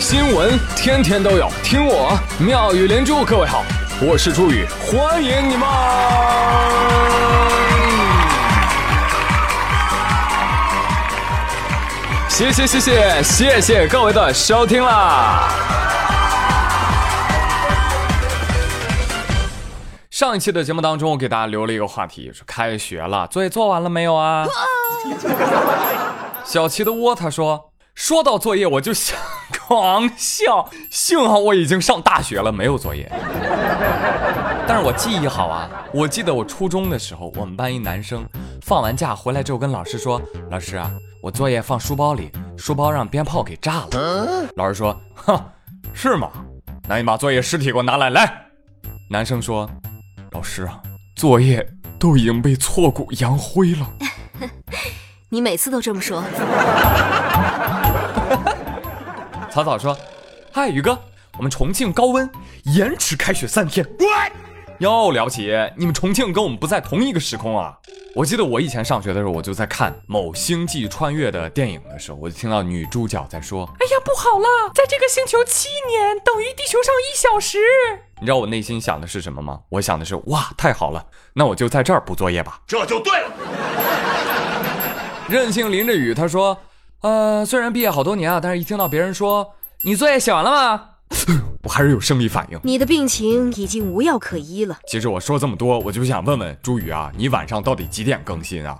新闻天天都有，听我妙语连珠。各位好，我是朱宇，欢迎你们！谢谢谢谢谢谢各位的收听啦！上一期的节目当中，我给大家留了一个话题，是开学了，作业做完了没有啊？小齐的窝他说，说到作业我就想狂笑，幸好我已经上大学了，没有作业。但是我记忆好啊，我记得我初中的时候，我们班一男生放完假回来之后跟老师说，老师啊，我作业放书包里，书包让鞭炮给炸了。老师说，哼，是吗？那你把作业尸体给我拿来，来。男生说。老师啊，作业都已经被挫骨扬灰了。你每次都这么说。草草说：“嗨，宇哥，我们重庆高温，延迟开学三天。”哟，了不起！你们重庆跟我们不在同一个时空啊！我记得我以前上学的时候，我就在看某星际穿越的电影的时候，我就听到女主角在说：“哎呀，不好了，在这个星球七年等于地球上一小时。”你知道我内心想的是什么吗？我想的是：哇，太好了，那我就在这儿补作业吧。这就对了。任性淋着雨，他说：“呃，虽然毕业好多年啊，但是一听到别人说你作业写完了吗？” 我还是有生理反应。你的病情已经无药可医了。其实我说这么多，我就想问问朱宇啊，你晚上到底几点更新啊？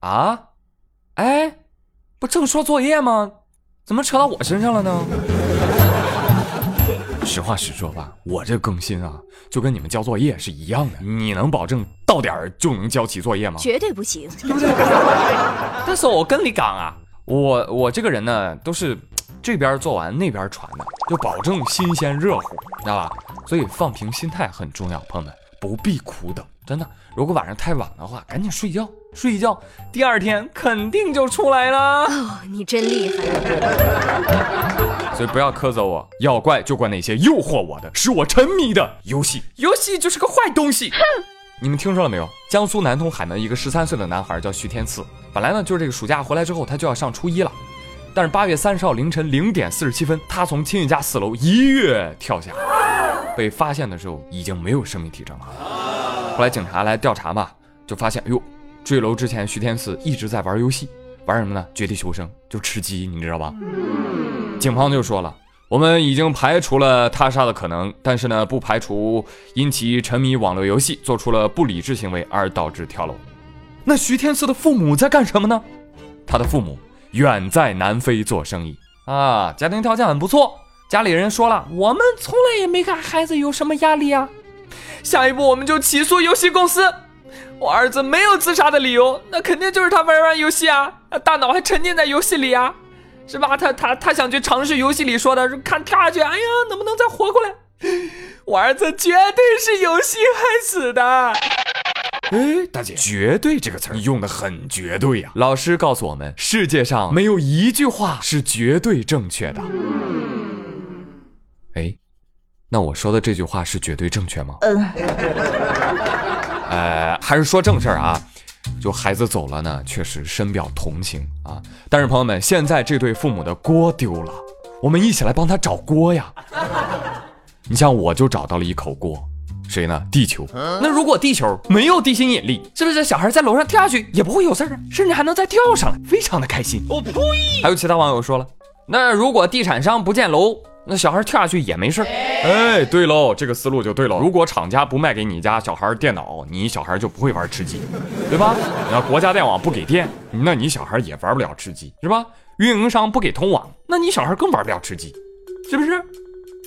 啊？哎，不正说作业吗？怎么扯到我身上了呢？实话实说吧，我这更新啊，就跟你们交作业是一样的。你能保证到点儿就能交齐作业吗？绝对不行，对不对？但是我跟你讲啊，我我这个人呢，都是。这边做完那边传的，就保证新鲜热乎，知道吧？所以放平心态很重要，朋友们不必苦等，真的。如果晚上太晚的话，赶紧睡觉，睡一觉，第二天肯定就出来了。哦，你真厉害。所以不要苛责我，要怪就怪那些诱惑我的、使我沉迷的游戏。游戏就是个坏东西。哼！你们听说了没有？江苏南通海门一个十三岁的男孩叫徐天赐，本来呢就是这个暑假回来之后，他就要上初一了。但是八月三十号凌晨零点四十七分，他从亲戚家四楼一跃跳下，被发现的时候已经没有生命体征了。后来警察来调查嘛，就发现，哎呦，坠楼之前徐天赐一直在玩游戏，玩什么呢？绝地求生，就吃鸡，你知道吧？警方就说了，我们已经排除了他杀的可能，但是呢，不排除因其沉迷网络游戏，做出了不理智行为而导致跳楼。那徐天赐的父母在干什么呢？他的父母。远在南非做生意啊，家庭条件很不错。家里人说了，我们从来也没看孩子有什么压力啊。下一步我们就起诉游戏公司。我儿子没有自杀的理由，那肯定就是他玩玩游戏啊，大脑还沉浸在游戏里啊，是吧？他他他想去尝试游戏里说的，看跳下去，哎呀，能不能再活过来？我儿子绝对是游戏害死的。哎，大姐，绝对这个词儿你用的很绝对呀！老师告诉我们，世界上没有一句话是绝对正确的。哎，那我说的这句话是绝对正确吗？嗯。呃，还是说正事儿啊？就孩子走了呢，确实深表同情啊。但是朋友们，现在这对父母的锅丢了，我们一起来帮他找锅呀。你像我就找到了一口锅。谁呢？地球。那如果地球没有地心引力，是不是小孩在楼上跳下去也不会有事儿啊？甚至还能再跳上来，非常的开心。我呸！还有其他网友说了，那如果地产商不建楼，那小孩跳下去也没事儿。哎，对喽，这个思路就对了。如果厂家不卖给你家小孩电脑，你小孩就不会玩吃鸡，对吧？那国家电网不给电，那你小孩也玩不了吃鸡，是吧？运营商不给通网，那你小孩更玩不了吃鸡，是不是？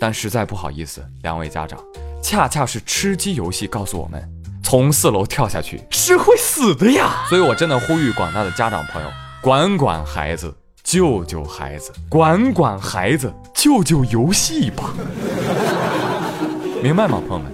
但实在不好意思，两位家长。恰恰是吃鸡游戏告诉我们，从四楼跳下去是会死的呀！所以我真的呼吁广大的家长朋友，管管孩子，救救孩子，管管孩子，救救游戏吧！明白吗，朋友们？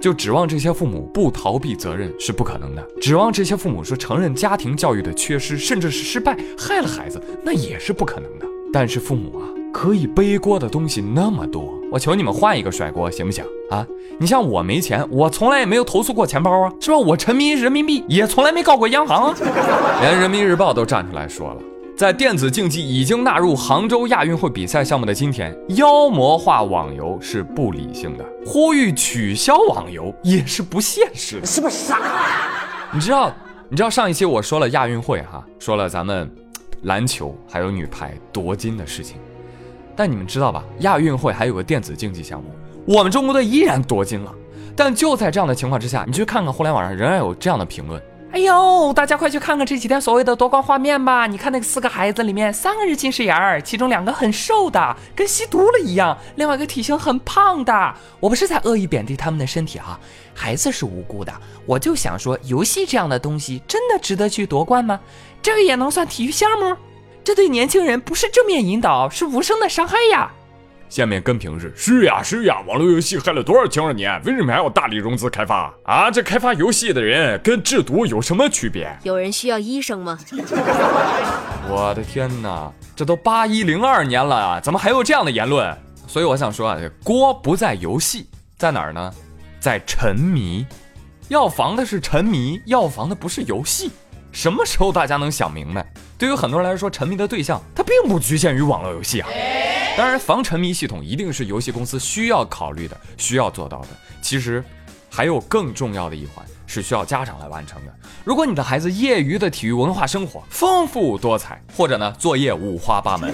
就指望这些父母不逃避责任是不可能的，指望这些父母说承认家庭教育的缺失，甚至是失败害了孩子，那也是不可能的。但是父母啊。可以背锅的东西那么多，我求你们换一个甩锅行不行啊？你像我没钱，我从来也没有投诉过钱包啊，是吧？我沉迷人民币，也从来没告过央行啊。连人民日报都站出来说了，在电子竞技已经纳入杭州亚运会比赛项目的今天，妖魔化网游是不理性的，呼吁取消网游也是不现实的，是不是傻？你知道？你知道上一期我说了亚运会哈，说了咱们篮球还有女排夺金的事情，但你们知道吧？亚运会还有个电子竞技项目，我们中国队依然夺金了。但就在这样的情况之下，你去看看互联网上仍然有这样的评论。哎呦，大家快去看看这几天所谓的夺冠画面吧！你看那个四个孩子里面，三个是近视眼儿，其中两个很瘦的，跟吸毒了一样；另外一个体型很胖的。我不是在恶意贬低他们的身体哈，孩子是无辜的。我就想说，游戏这样的东西真的值得去夺冠吗？这个也能算体育项目？这对年轻人不是正面引导，是无声的伤害呀！下面跟评是是呀是呀，网络游戏害了多少青少年？为什么还要大力融资开发啊？这开发游戏的人跟制毒有什么区别？有人需要医生吗？我的天哪，这都八一零二年了啊，怎么还有这样的言论？所以我想说啊，锅不在游戏，在哪儿呢？在沉迷。要防的是沉迷，要防的不是游戏。什么时候大家能想明白？对于很多人来说，沉迷的对象它并不局限于网络游戏啊。当然，防沉迷系统一定是游戏公司需要考虑的、需要做到的。其实，还有更重要的一环是需要家长来完成的。如果你的孩子业余的体育文化生活丰富多彩，或者呢作业五花八门，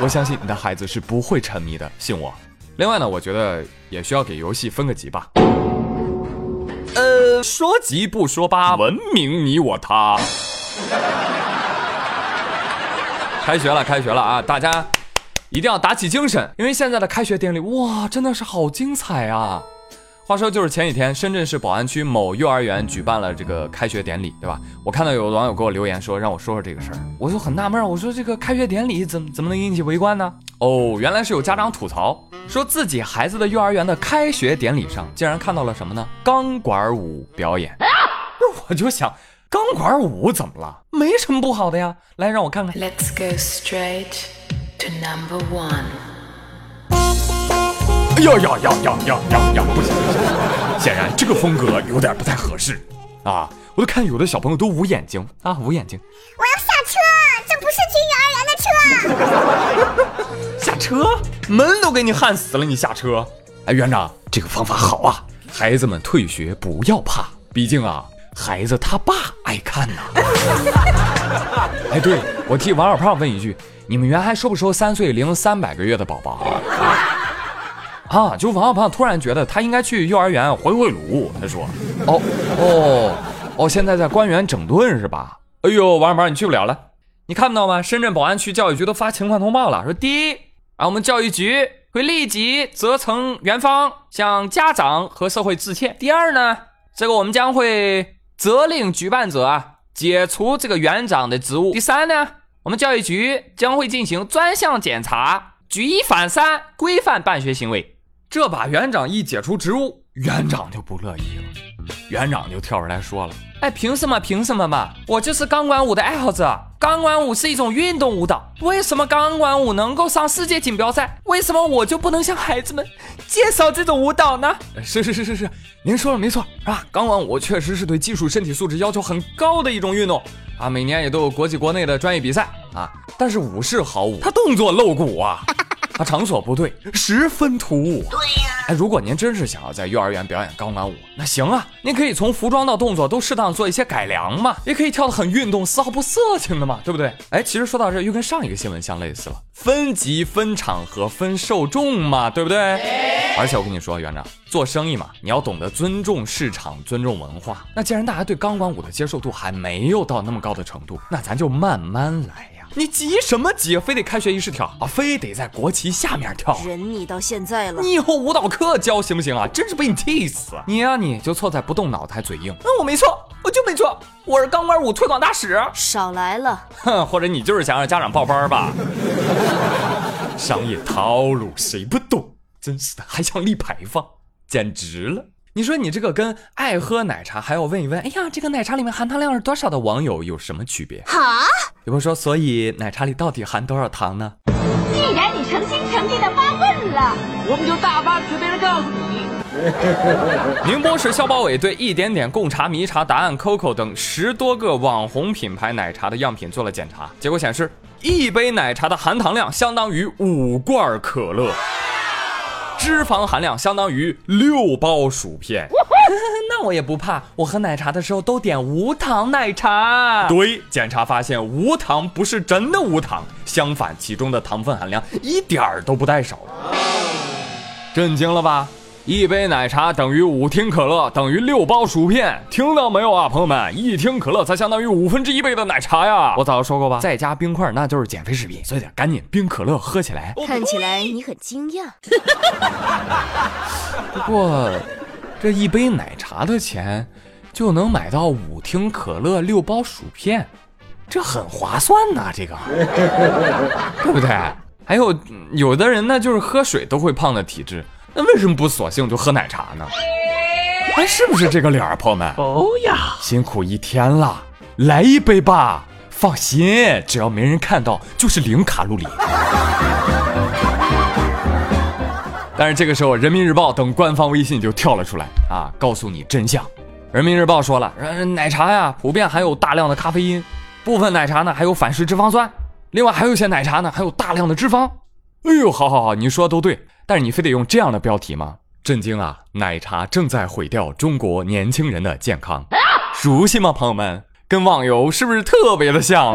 我相信你的孩子是不会沉迷的，信我。另外呢，我觉得也需要给游戏分个级吧。呃，说级不说八，文明你我他。开学了，开学了啊！大家。一定要打起精神，因为现在的开学典礼哇，真的是好精彩啊！话说，就是前几天，深圳市宝安区某幼儿园举办了这个开学典礼，对吧？我看到有网友给我留言说，让我说说这个事儿，我就很纳闷，我说这个开学典礼怎么怎么能引起围观呢？哦，原来是有家长吐槽，说自己孩子的幼儿园的开学典礼上，竟然看到了什么呢？钢管舞表演。那我就想，钢管舞怎么了？没什么不好的呀，来让我看看。Let's go straight。to number one。哎呀呀呀呀呀呀呀！不行不行，显然这个风格有点不太合适啊！我都看有的小朋友都捂眼睛啊，捂眼睛。我要下车，这不是去幼儿园的车。下车，门都给你焊死了，你下车？哎，园长，这个方法好啊！孩子们退学不要怕，毕竟啊，孩子他爸爱看呐。哎，对我替王小胖问一句。你们园还收不收三岁零三百个月的宝宝啊？就王小胖突然觉得他应该去幼儿园回回炉。他说：“哦哦哦，现在在官员整顿是吧？”哎呦，王小胖你去不了了。你看不到吗？深圳宝安区教育局都发情况通报了，说第一啊，我们教育局会立即责成园方向家长和社会致歉。第二呢，这个我们将会责令举办者啊解除这个园长的职务。第三呢。我们教育局将会进行专项检查，举一反三，规范办学行为。这把园长一解除职务，园长就不乐意了。园长就跳出来说了：“哎，凭什么？凭什么嘛？我就是钢管舞的爱好者。钢管舞是一种运动舞蹈，为什么钢管舞能够上世界锦标赛？为什么我就不能向孩子们介绍这种舞蹈呢？”是是是是是，您说的没错，是吧？钢管舞确实是对技术、身体素质要求很高的一种运动。啊，每年也都有国际国内的专业比赛啊，但是舞是好舞，它动作露骨啊，它，场所不对，十分突兀。对呀，哎，如果您真是想要在幼儿园表演钢管舞，那行啊，您可以从服装到动作都适当做一些改良嘛，也可以跳得很运动，丝毫不色情的嘛，对不对？哎，其实说到这，又跟上一个新闻相类似了，分级、分场合、分受众嘛，对不对？而且我跟你说，园长做生意嘛，你要懂得尊重市场，尊重文化。那既然大家对钢管舞的接受度还没有到那么高的程度，那咱就慢慢来。你急什么急？非得开学仪式跳啊？非得在国旗下面跳？忍你到现在了，你以后舞蹈课教行不行啊？真是被你气死！你呀，你就错在不动脑子，还嘴硬。嗯，我没错，我就没错，我是钢管舞推广大使。少来了，哼，或者你就是想让家长报班吧？商业套路谁不懂？真是的，还想立牌坊，简直了！你说你这个跟爱喝奶茶还要问一问，哎呀，这个奶茶里面含糖量是多少的网友有什么区别？哈？有朋友说，所以奶茶里到底含多少糖呢？既然你诚心诚意的发问了，我们就大发慈悲的告诉你，宁波市消保委对一点点、贡茶、迷茶、答案、COCO 等十多个网红品牌奶茶的样品做了检查，结果显示，一杯奶茶的含糖量相当于五罐可乐，脂肪含量相当于六包薯片。那我也不怕，我喝奶茶的时候都点无糖奶茶。对，检查发现无糖不是真的无糖，相反，其中的糖分含量一点儿都不带少。震惊了吧？一杯奶茶等于五听可乐等于六包薯片，听到没有啊，朋友们？一听可乐才相当于五分之一杯的奶茶呀！我早就说过吧，再加冰块那就是减肥食品，所以得赶紧冰可乐喝起来。看起来你很惊讶。不过。这一杯奶茶的钱，就能买到五听可乐、六包薯片，这很划算呐！这个，对不对？还有有的人呢，就是喝水都会胖的体质，那为什么不索性就喝奶茶呢？哎，是不是这个理儿，朋友们？哦呀，辛苦一天了，来一杯吧！放心，只要没人看到，就是零卡路里。但是这个时候，人民日报等官方微信就跳了出来啊，告诉你真相。人民日报说了，奶茶呀普遍含有大量的咖啡因，部分奶茶呢还有反式脂肪酸，另外还有一些奶茶呢还有大量的脂肪。哎呦，好好好，你说的都对，但是你非得用这样的标题吗？震惊啊！奶茶正在毁掉中国年轻人的健康，熟悉吗，朋友们？跟网游是不是特别的像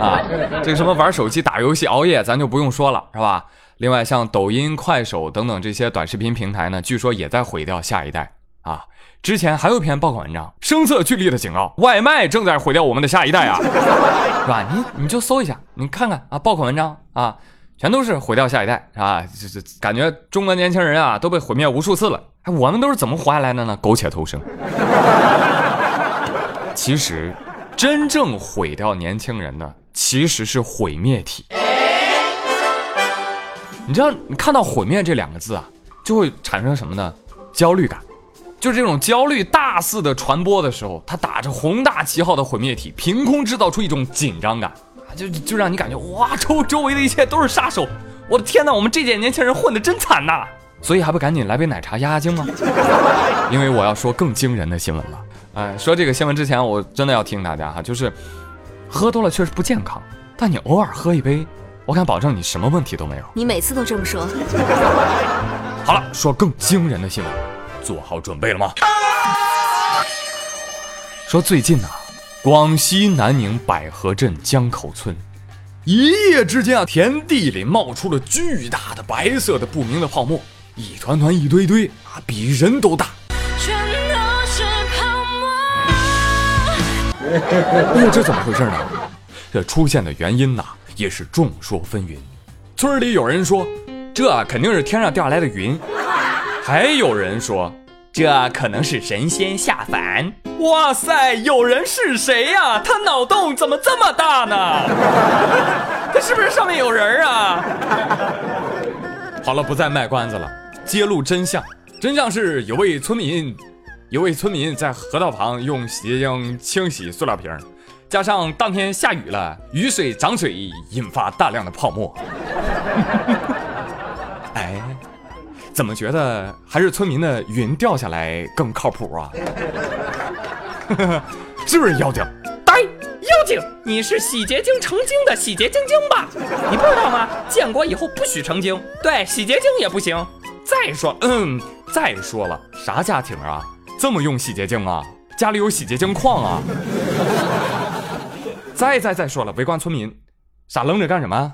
啊？这个什么玩手机、打游戏、熬夜，咱就不用说了，是吧？另外，像抖音、快手等等这些短视频平台呢，据说也在毁掉下一代啊。之前还有一篇报告文章，声色俱厉的警告：外卖正在毁掉我们的下一代啊，是吧？你你就搜一下，你看看啊，报告文章啊，全都是毁掉下一代啊，这这感觉中国年轻人啊都被毁灭无数次了。哎，我们都是怎么活下来的呢？苟且偷生。其实，真正毁掉年轻人的其实是毁灭体。你知道，你看到“毁灭”这两个字啊，就会产生什么呢？焦虑感，就是这种焦虑大肆的传播的时候，它打着宏大旗号的毁灭体，凭空制造出一种紧张感啊，就就让你感觉哇，周周围的一切都是杀手！我的天哪，我们这届年轻人混得真惨呐！所以还不赶紧来杯奶茶压压惊吗？因为我要说更惊人的新闻了。哎，说这个新闻之前，我真的要提醒大家哈，就是喝多了确实不健康，但你偶尔喝一杯。我敢保证你什么问题都没有。你每次都这么说。好了，说更惊人的新闻，做好准备了吗？说最近呢，广西南宁百合镇江口村，一夜之间啊，田地里冒出了巨大的白色的不明的泡沫，一团团一堆堆啊，比人都大。全都是泡沫。哦，这怎么回事呢？这出现的原因呢？也是众说纷纭，村里有人说，这肯定是天上掉下来的云，还有人说，这可能是神仙下凡。哇塞，有人是谁呀？他脑洞怎么这么大呢？他是不是上面有人啊？好了，不再卖关子了，揭露真相。真相是有位村民，有位村民在河道旁用洗洁精清洗塑料瓶。加上当天下雨了，雨水涨水引发大量的泡沫。哎，怎么觉得还是村民的云掉下来更靠谱啊？是不是妖精？呆，妖精，你是洗洁精成精的洗洁精精吧？你不知道吗？建国以后不许成精，对，洗洁精也不行。再说，嗯，再说了，啥家庭啊？这么用洗洁精啊？家里有洗洁精矿啊？再再再说了，围观村民，傻愣着干什么？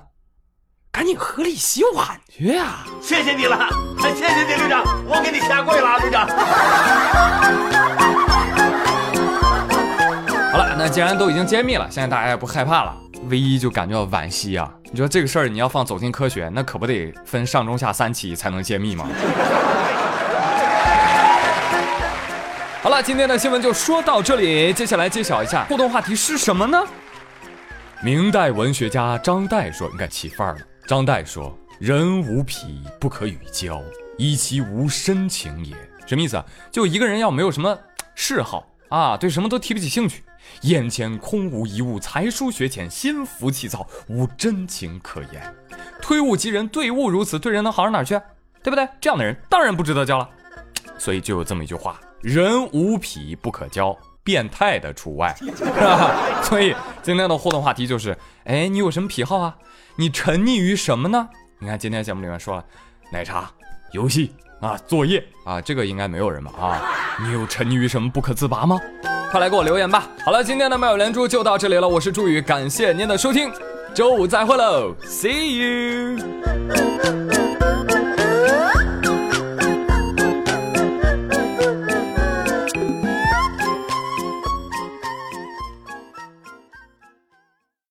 赶紧河里洗碗去呀！谢谢你了，谢谢你，队长，我给你下跪了，队长。好了，那既然都已经揭秘了，现在大家也不害怕了，唯一就感觉到惋惜啊！你说这个事儿，你要放《走进科学》，那可不得分上中下三期才能揭秘吗？好了，今天的新闻就说到这里，接下来揭晓一下互动话题是什么呢？明代文学家张岱说：“你看起范儿了。”张岱说：“人无癖不可与交，以其无深情也。”什么意思啊？就一个人要没有什么嗜好啊，对什么都提不起兴趣，眼前空无一物，才疏学浅，心浮气躁，无真情可言。推物及人，对物如此，对人能好到哪去？对不对？这样的人当然不值得交了。所以就有这么一句话：人无癖不可交，变态的除外。是吧？所以今天的互动话题就是：哎，你有什么癖好啊？你沉溺于什么呢？你看今天节目里面说了，奶茶、游戏啊、作业啊，这个应该没有人吧？啊，你有沉溺于什么不可自拔吗？快来给我留言吧！好了，今天的妙语连珠就到这里了，我是朱宇，感谢您的收听，周五再会喽，See you。